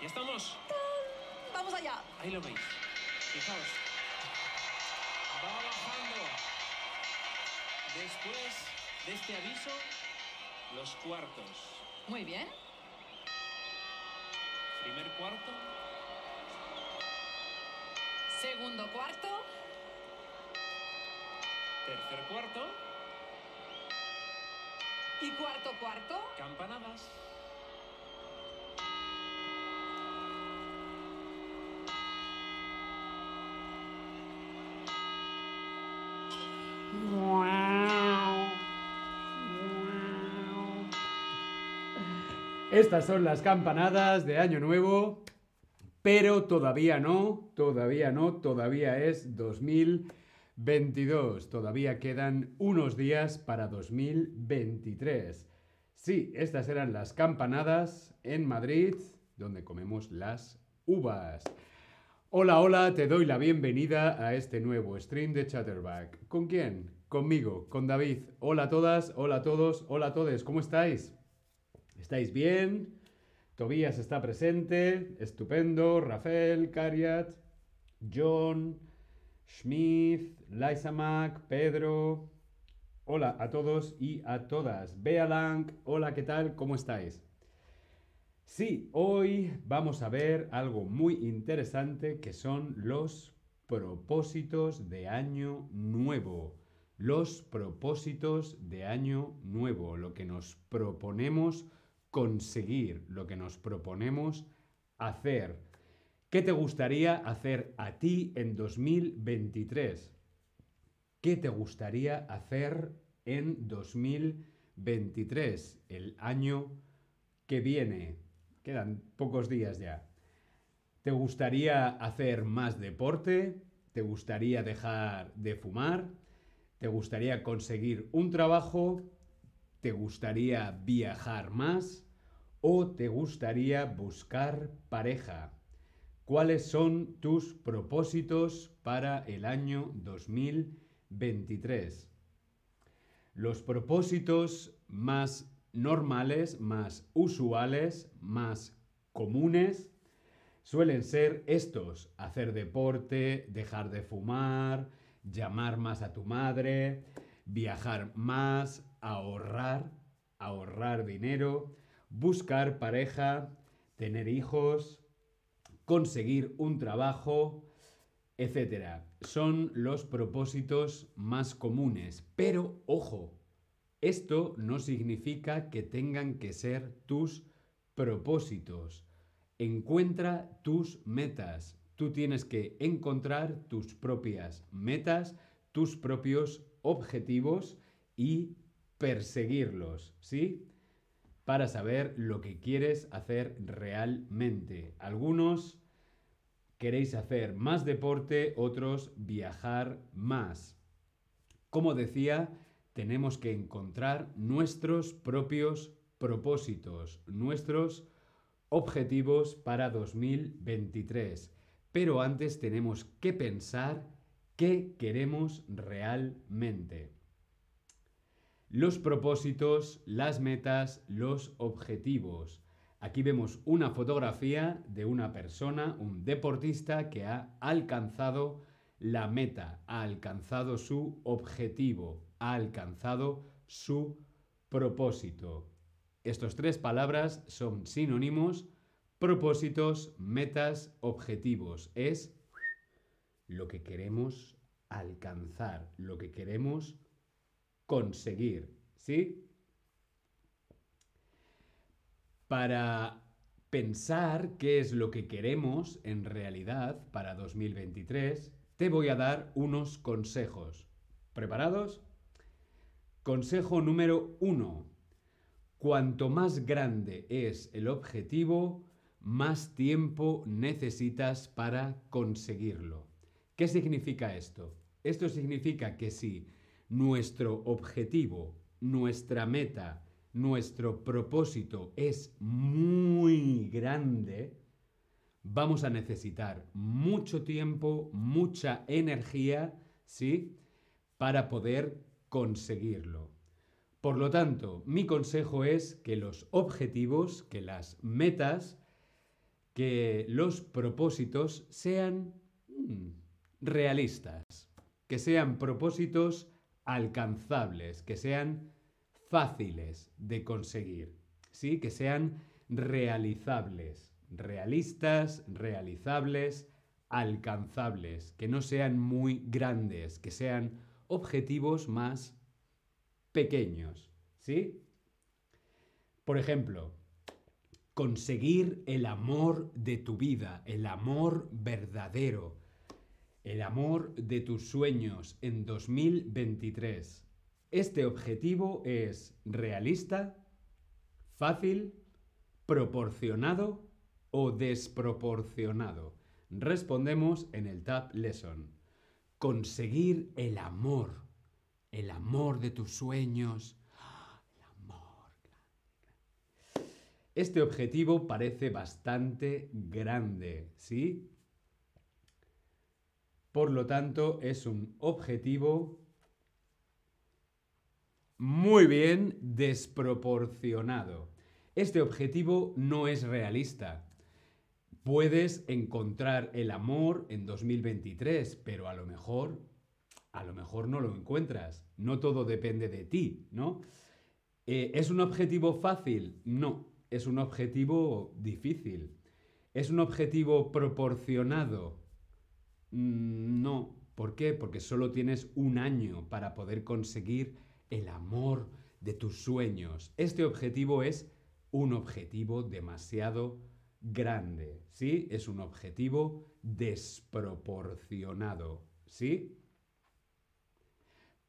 Ya estamos. Vamos allá. Ahí lo veis. Fijaos. Va bajando. Después de este aviso, los cuartos. Muy bien. Primer cuarto. Segundo cuarto. Tercer cuarto. Y cuarto cuarto. Campanadas. Estas son las campanadas de Año Nuevo, pero todavía no, todavía no, todavía es 2022. Todavía quedan unos días para 2023. Sí, estas eran las campanadas en Madrid, donde comemos las uvas. Hola, hola, te doy la bienvenida a este nuevo stream de Chatterback. ¿Con quién? Conmigo, con David. Hola a todas, hola a todos, hola a todos, ¿cómo estáis? ¿Estáis bien? Tobías está presente, estupendo. Rafael, Cariat, John, Schmidt, Liza Mac, Pedro. Hola a todos y a todas. Bea Lang, hola, ¿qué tal? ¿Cómo estáis? Sí, hoy vamos a ver algo muy interesante que son los propósitos de año nuevo. Los propósitos de año nuevo, lo que nos proponemos conseguir, lo que nos proponemos hacer. ¿Qué te gustaría hacer a ti en 2023? ¿Qué te gustaría hacer en 2023, el año que viene? Quedan pocos días ya. ¿Te gustaría hacer más deporte? ¿Te gustaría dejar de fumar? ¿Te gustaría conseguir un trabajo? ¿Te gustaría viajar más? ¿O te gustaría buscar pareja? ¿Cuáles son tus propósitos para el año 2023? Los propósitos más normales, más usuales, más comunes, suelen ser estos. Hacer deporte, dejar de fumar, llamar más a tu madre, viajar más, ahorrar, ahorrar dinero, buscar pareja, tener hijos, conseguir un trabajo, etc. Son los propósitos más comunes. Pero, ojo, esto no significa que tengan que ser tus propósitos. Encuentra tus metas. Tú tienes que encontrar tus propias metas, tus propios objetivos y perseguirlos, ¿sí? Para saber lo que quieres hacer realmente. Algunos queréis hacer más deporte, otros viajar más. Como decía, tenemos que encontrar nuestros propios propósitos, nuestros objetivos para 2023. Pero antes tenemos que pensar qué queremos realmente. Los propósitos, las metas, los objetivos. Aquí vemos una fotografía de una persona, un deportista que ha alcanzado la meta, ha alcanzado su objetivo, ha alcanzado su propósito. Estas tres palabras son sinónimos, propósitos, metas, objetivos. Es lo que queremos alcanzar, lo que queremos conseguir, ¿sí? Para pensar qué es lo que queremos en realidad para 2023, te voy a dar unos consejos. ¿Preparados? Consejo número uno. Cuanto más grande es el objetivo, más tiempo necesitas para conseguirlo. ¿Qué significa esto? Esto significa que si nuestro objetivo, nuestra meta, nuestro propósito es muy grande, vamos a necesitar mucho tiempo, mucha energía, ¿sí? Para poder conseguirlo. Por lo tanto, mi consejo es que los objetivos, que las metas, que los propósitos sean mm, realistas, que sean propósitos alcanzables, que sean fáciles de conseguir, ¿sí? Que sean realizables, realistas, realizables, alcanzables, que no sean muy grandes, que sean objetivos más pequeños, ¿sí? Por ejemplo, conseguir el amor de tu vida, el amor verdadero, el amor de tus sueños en 2023. Este objetivo es realista, fácil, proporcionado o desproporcionado. Respondemos en el Tab Lesson. Conseguir el amor, el amor de tus sueños. Este objetivo parece bastante grande, ¿sí? Por lo tanto, es un objetivo muy bien desproporcionado. Este objetivo no es realista. Puedes encontrar el amor en 2023, pero a lo mejor, a lo mejor no lo encuentras. No todo depende de ti, ¿no? Eh, ¿Es un objetivo fácil? No, es un objetivo difícil. ¿Es un objetivo proporcionado? Mm, no. ¿Por qué? Porque solo tienes un año para poder conseguir el amor de tus sueños. Este objetivo es un objetivo demasiado grande, ¿sí? Es un objetivo desproporcionado, ¿sí?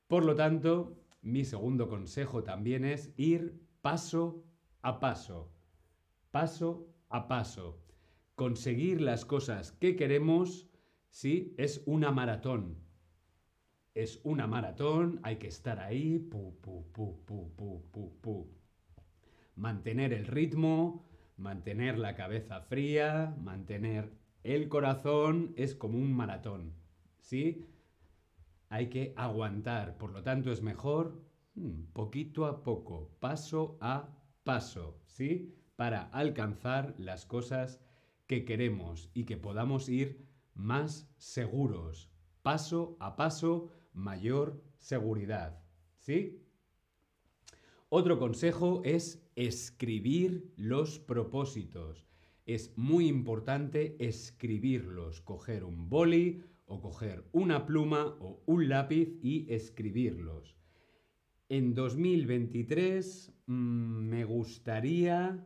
Por lo tanto, mi segundo consejo también es ir paso a paso, paso a paso. Conseguir las cosas que queremos, ¿sí? Es una maratón, es una maratón, hay que estar ahí, pu, pu, pu. Mantener el ritmo, mantener la cabeza fría, mantener el corazón, es como un maratón, ¿sí? Hay que aguantar, por lo tanto es mejor hmm, poquito a poco, paso a paso, ¿sí? Para alcanzar las cosas que queremos y que podamos ir más seguros, paso a paso, mayor seguridad. ¿Sí? Otro consejo es escribir los propósitos. Es muy importante escribirlos, coger un boli o coger una pluma o un lápiz y escribirlos. En 2023 mm, me gustaría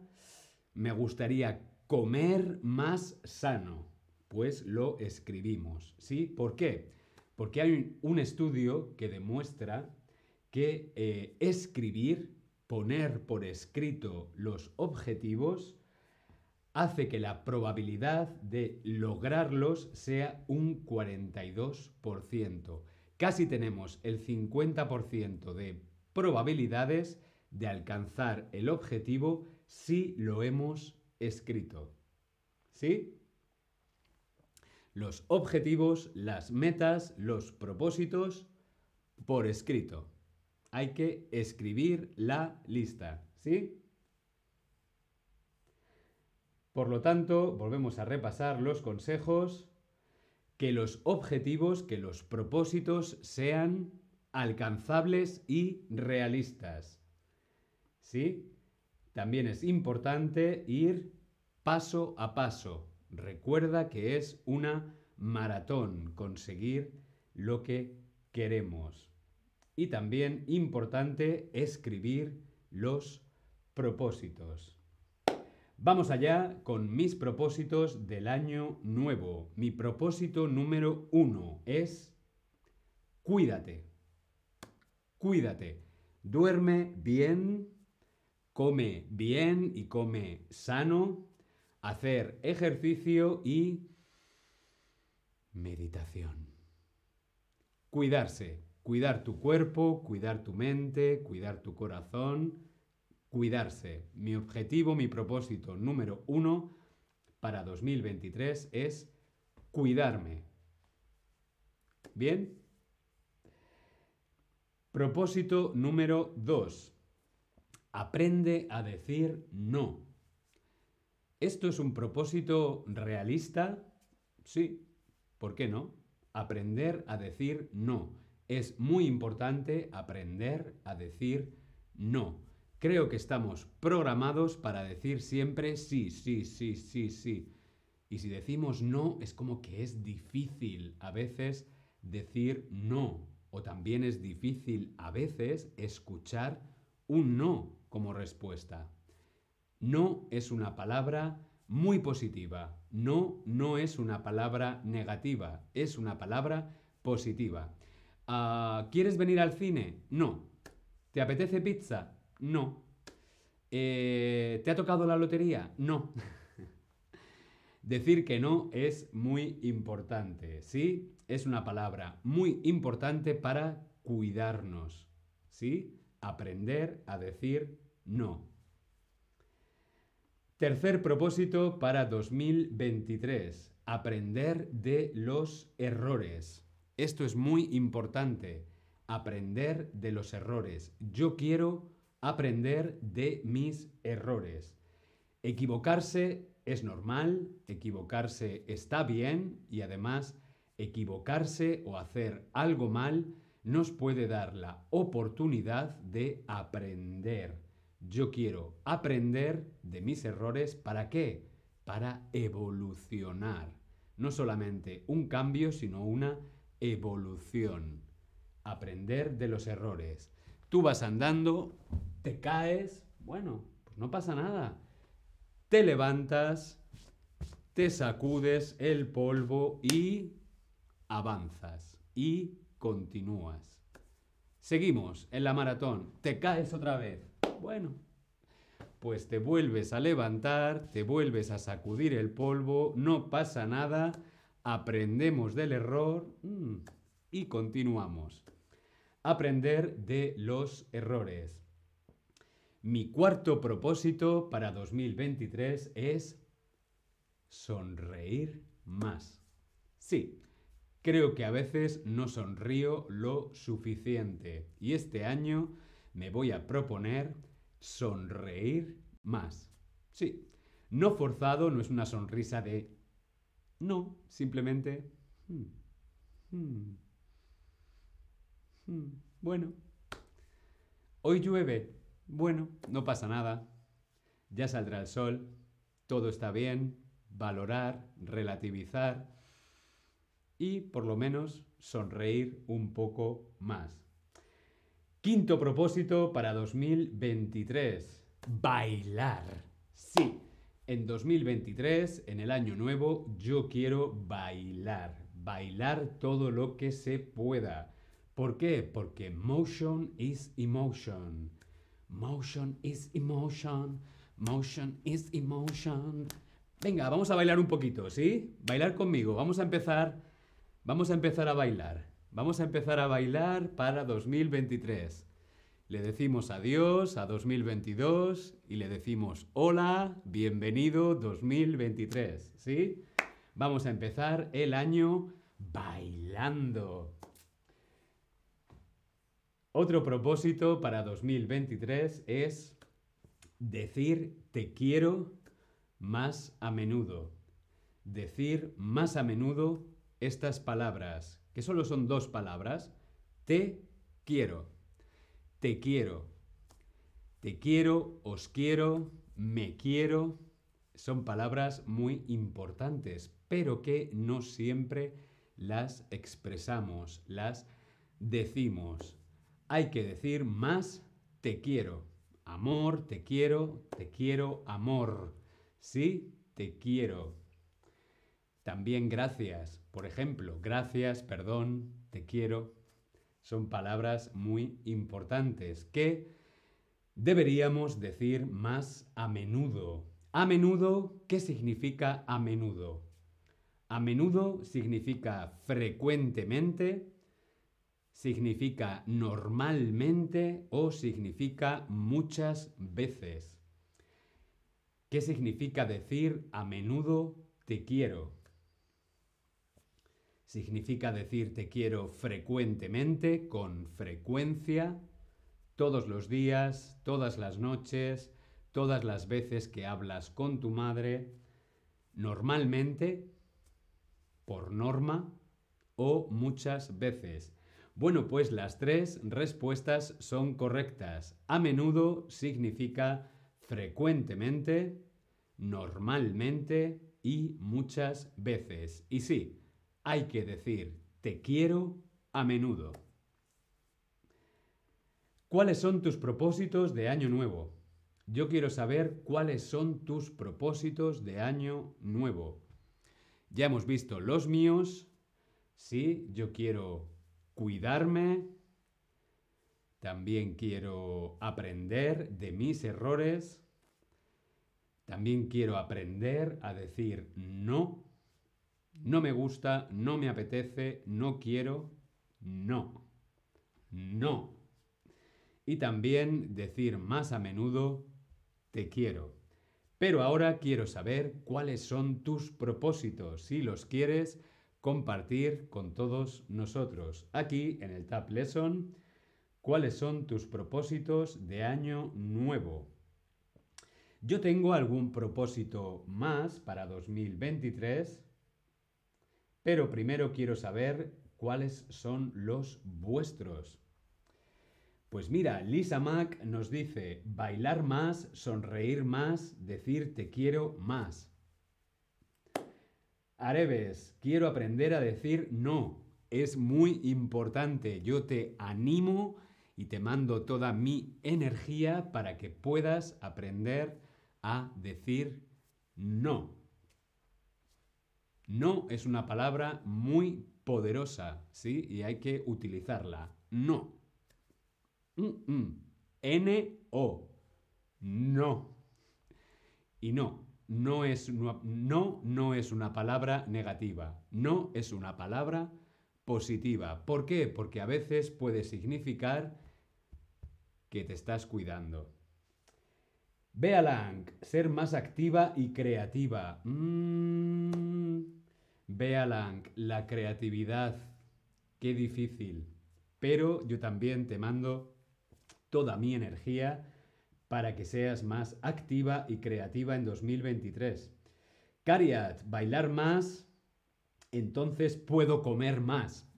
me gustaría comer más sano. Pues lo escribimos, ¿sí? ¿Por qué? Porque hay un estudio que demuestra que eh, escribir, poner por escrito los objetivos, hace que la probabilidad de lograrlos sea un 42%. Casi tenemos el 50% de probabilidades de alcanzar el objetivo si lo hemos escrito. ¿Sí? los objetivos, las metas, los propósitos por escrito. Hay que escribir la lista, ¿sí? Por lo tanto, volvemos a repasar los consejos, que los objetivos, que los propósitos sean alcanzables y realistas. ¿Sí? También es importante ir paso a paso, Recuerda que es una maratón conseguir lo que queremos. Y también importante escribir los propósitos. Vamos allá con mis propósitos del año nuevo. Mi propósito número uno es cuídate. Cuídate. Duerme bien, come bien y come sano hacer ejercicio y meditación. Cuidarse, cuidar tu cuerpo, cuidar tu mente, cuidar tu corazón, cuidarse. Mi objetivo, mi propósito número uno para 2023 es cuidarme. ¿Bien? Propósito número dos. Aprende a decir no. ¿Esto es un propósito realista? Sí, ¿por qué no? Aprender a decir no. Es muy importante aprender a decir no. Creo que estamos programados para decir siempre sí, sí, sí, sí, sí. Y si decimos no, es como que es difícil a veces decir no. O también es difícil a veces escuchar un no como respuesta. No es una palabra muy positiva. No, no es una palabra negativa. Es una palabra positiva. Ah, ¿Quieres venir al cine? No. ¿Te apetece pizza? No. Eh, ¿Te ha tocado la lotería? No. Decir que no es muy importante, ¿sí? Es una palabra muy importante para cuidarnos, ¿sí? Aprender a decir no. Tercer propósito para 2023. Aprender de los errores. Esto es muy importante. Aprender de los errores. Yo quiero aprender de mis errores. Equivocarse es normal, equivocarse está bien y además equivocarse o hacer algo mal nos puede dar la oportunidad de aprender. Yo quiero aprender de mis errores. ¿Para qué? Para evolucionar. No solamente un cambio, sino una evolución. Aprender de los errores. Tú vas andando, te caes, bueno, pues no pasa nada. Te levantas, te sacudes el polvo y avanzas y continúas. Seguimos en la maratón, te caes otra vez. Bueno, pues te vuelves a levantar, te vuelves a sacudir el polvo, no pasa nada, aprendemos del error mm, y continuamos. Aprender de los errores. Mi cuarto propósito para 2023 es sonreír más. Sí, creo que a veces no sonrío lo suficiente y este año me voy a proponer sonreír más. Sí, no forzado no es una sonrisa de... No, simplemente... Hmm, hmm, hmm, bueno. Hoy llueve. Bueno, no pasa nada. Ya saldrá el sol. Todo está bien. Valorar, relativizar y por lo menos sonreír un poco más. Quinto propósito para 2023. Bailar. Sí, en 2023, en el año nuevo, yo quiero bailar. Bailar todo lo que se pueda. ¿Por qué? Porque motion is emotion. Motion is emotion. Motion is emotion. Venga, vamos a bailar un poquito, ¿sí? Bailar conmigo. Vamos a empezar. Vamos a empezar a bailar. Vamos a empezar a bailar para 2023. Le decimos adiós a 2022 y le decimos hola, bienvenido 2023, ¿sí? Vamos a empezar el año bailando. Otro propósito para 2023 es decir te quiero más a menudo. Decir más a menudo estas palabras, que solo son dos palabras. Te quiero. Te quiero. Te quiero, os quiero, me quiero. Son palabras muy importantes, pero que no siempre las expresamos, las decimos hay que decir más te quiero. Amor, te quiero, te quiero, amor. Sí, te quiero. También gracias. Por ejemplo, gracias, perdón, te quiero. Son palabras muy importantes que deberíamos decir más a menudo. A menudo, ¿qué significa a menudo? A menudo significa frecuentemente, significa normalmente o significa muchas veces. ¿Qué significa decir a menudo te quiero? Significa decir te quiero frecuentemente, con frecuencia, todos los días, todas las noches, todas las veces que hablas con tu madre, normalmente, por norma o muchas veces. Bueno, pues las tres respuestas son correctas. A menudo significa frecuentemente, normalmente y muchas veces. Y sí, hay que decir te quiero a menudo. ¿Cuáles son tus propósitos de año nuevo? Yo quiero saber cuáles son tus propósitos de año nuevo. Ya hemos visto los míos. Sí, yo quiero cuidarme. También quiero aprender de mis errores. También quiero aprender a decir no. No me gusta, no me apetece, no quiero, no. No. Y también decir más a menudo te quiero. Pero ahora quiero saber cuáles son tus propósitos, si los quieres compartir con todos nosotros. Aquí en el Tab Lesson, cuáles son tus propósitos de año nuevo. Yo tengo algún propósito más para 2023, pero primero quiero saber cuáles son los vuestros. Pues mira, Lisa Mac nos dice bailar más, sonreír más, decir te quiero más. Areves, quiero aprender a decir no. Es muy importante. Yo te animo y te mando toda mi energía para que puedas aprender a decir no. No es una palabra muy poderosa, ¿sí? Y hay que utilizarla. No. N-O. No. Y no, no es, no, no es una palabra negativa. No es una palabra positiva. ¿Por qué? Porque a veces puede significar que te estás cuidando. Bea Lang, ser más activa y creativa. Mm, Bea Lang, la creatividad. Qué difícil. Pero yo también te mando toda mi energía para que seas más activa y creativa en 2023. Cariat, bailar más, entonces puedo comer más.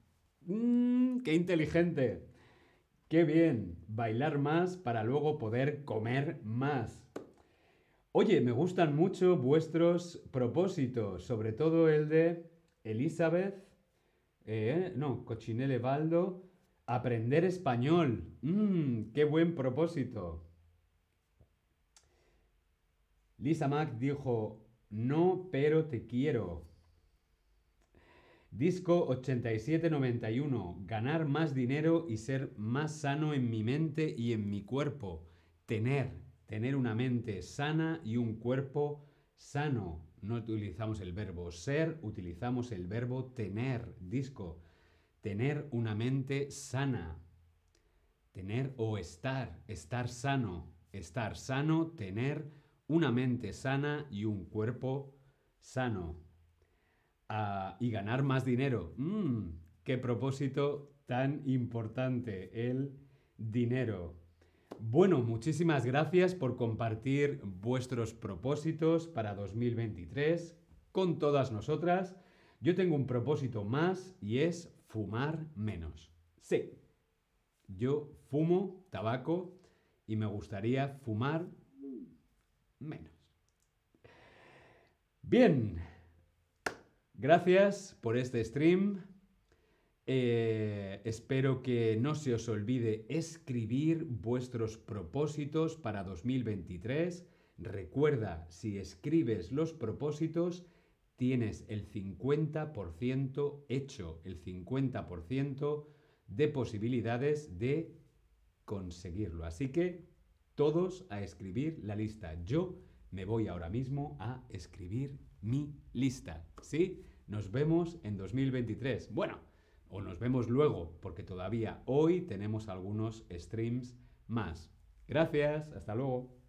Mm, ¡Qué inteligente! ¡Qué bien! Bailar más para luego poder comer más. Oye, me gustan mucho vuestros propósitos, sobre todo el de Elizabeth, eh, no, Cochinelle Baldo, Aprender español. Mmm, qué buen propósito. Lisa Mac dijo, no, pero te quiero. Disco 8791, ganar más dinero y ser más sano en mi mente y en mi cuerpo. Tener, tener una mente sana y un cuerpo sano. No utilizamos el verbo ser, utilizamos el verbo tener. Disco tener una mente sana, tener o estar, estar sano, estar sano, tener una mente sana y un cuerpo sano. Ah, y ganar más dinero. Mm, ¡Qué propósito tan importante! El dinero. Bueno, muchísimas gracias por compartir vuestros propósitos para 2023 con todas nosotras. Yo tengo un propósito más y es fumar menos. Sí, yo fumo tabaco y me gustaría fumar menos. Bien, gracias por este stream. Eh, espero que no se os olvide escribir vuestros propósitos para 2023. Recuerda, si escribes los propósitos, tienes el 50% hecho, el 50% de posibilidades de conseguirlo. Así que todos a escribir la lista. Yo me voy ahora mismo a escribir mi lista. ¿Sí? Nos vemos en 2023. Bueno, o nos vemos luego, porque todavía hoy tenemos algunos streams más. Gracias, hasta luego.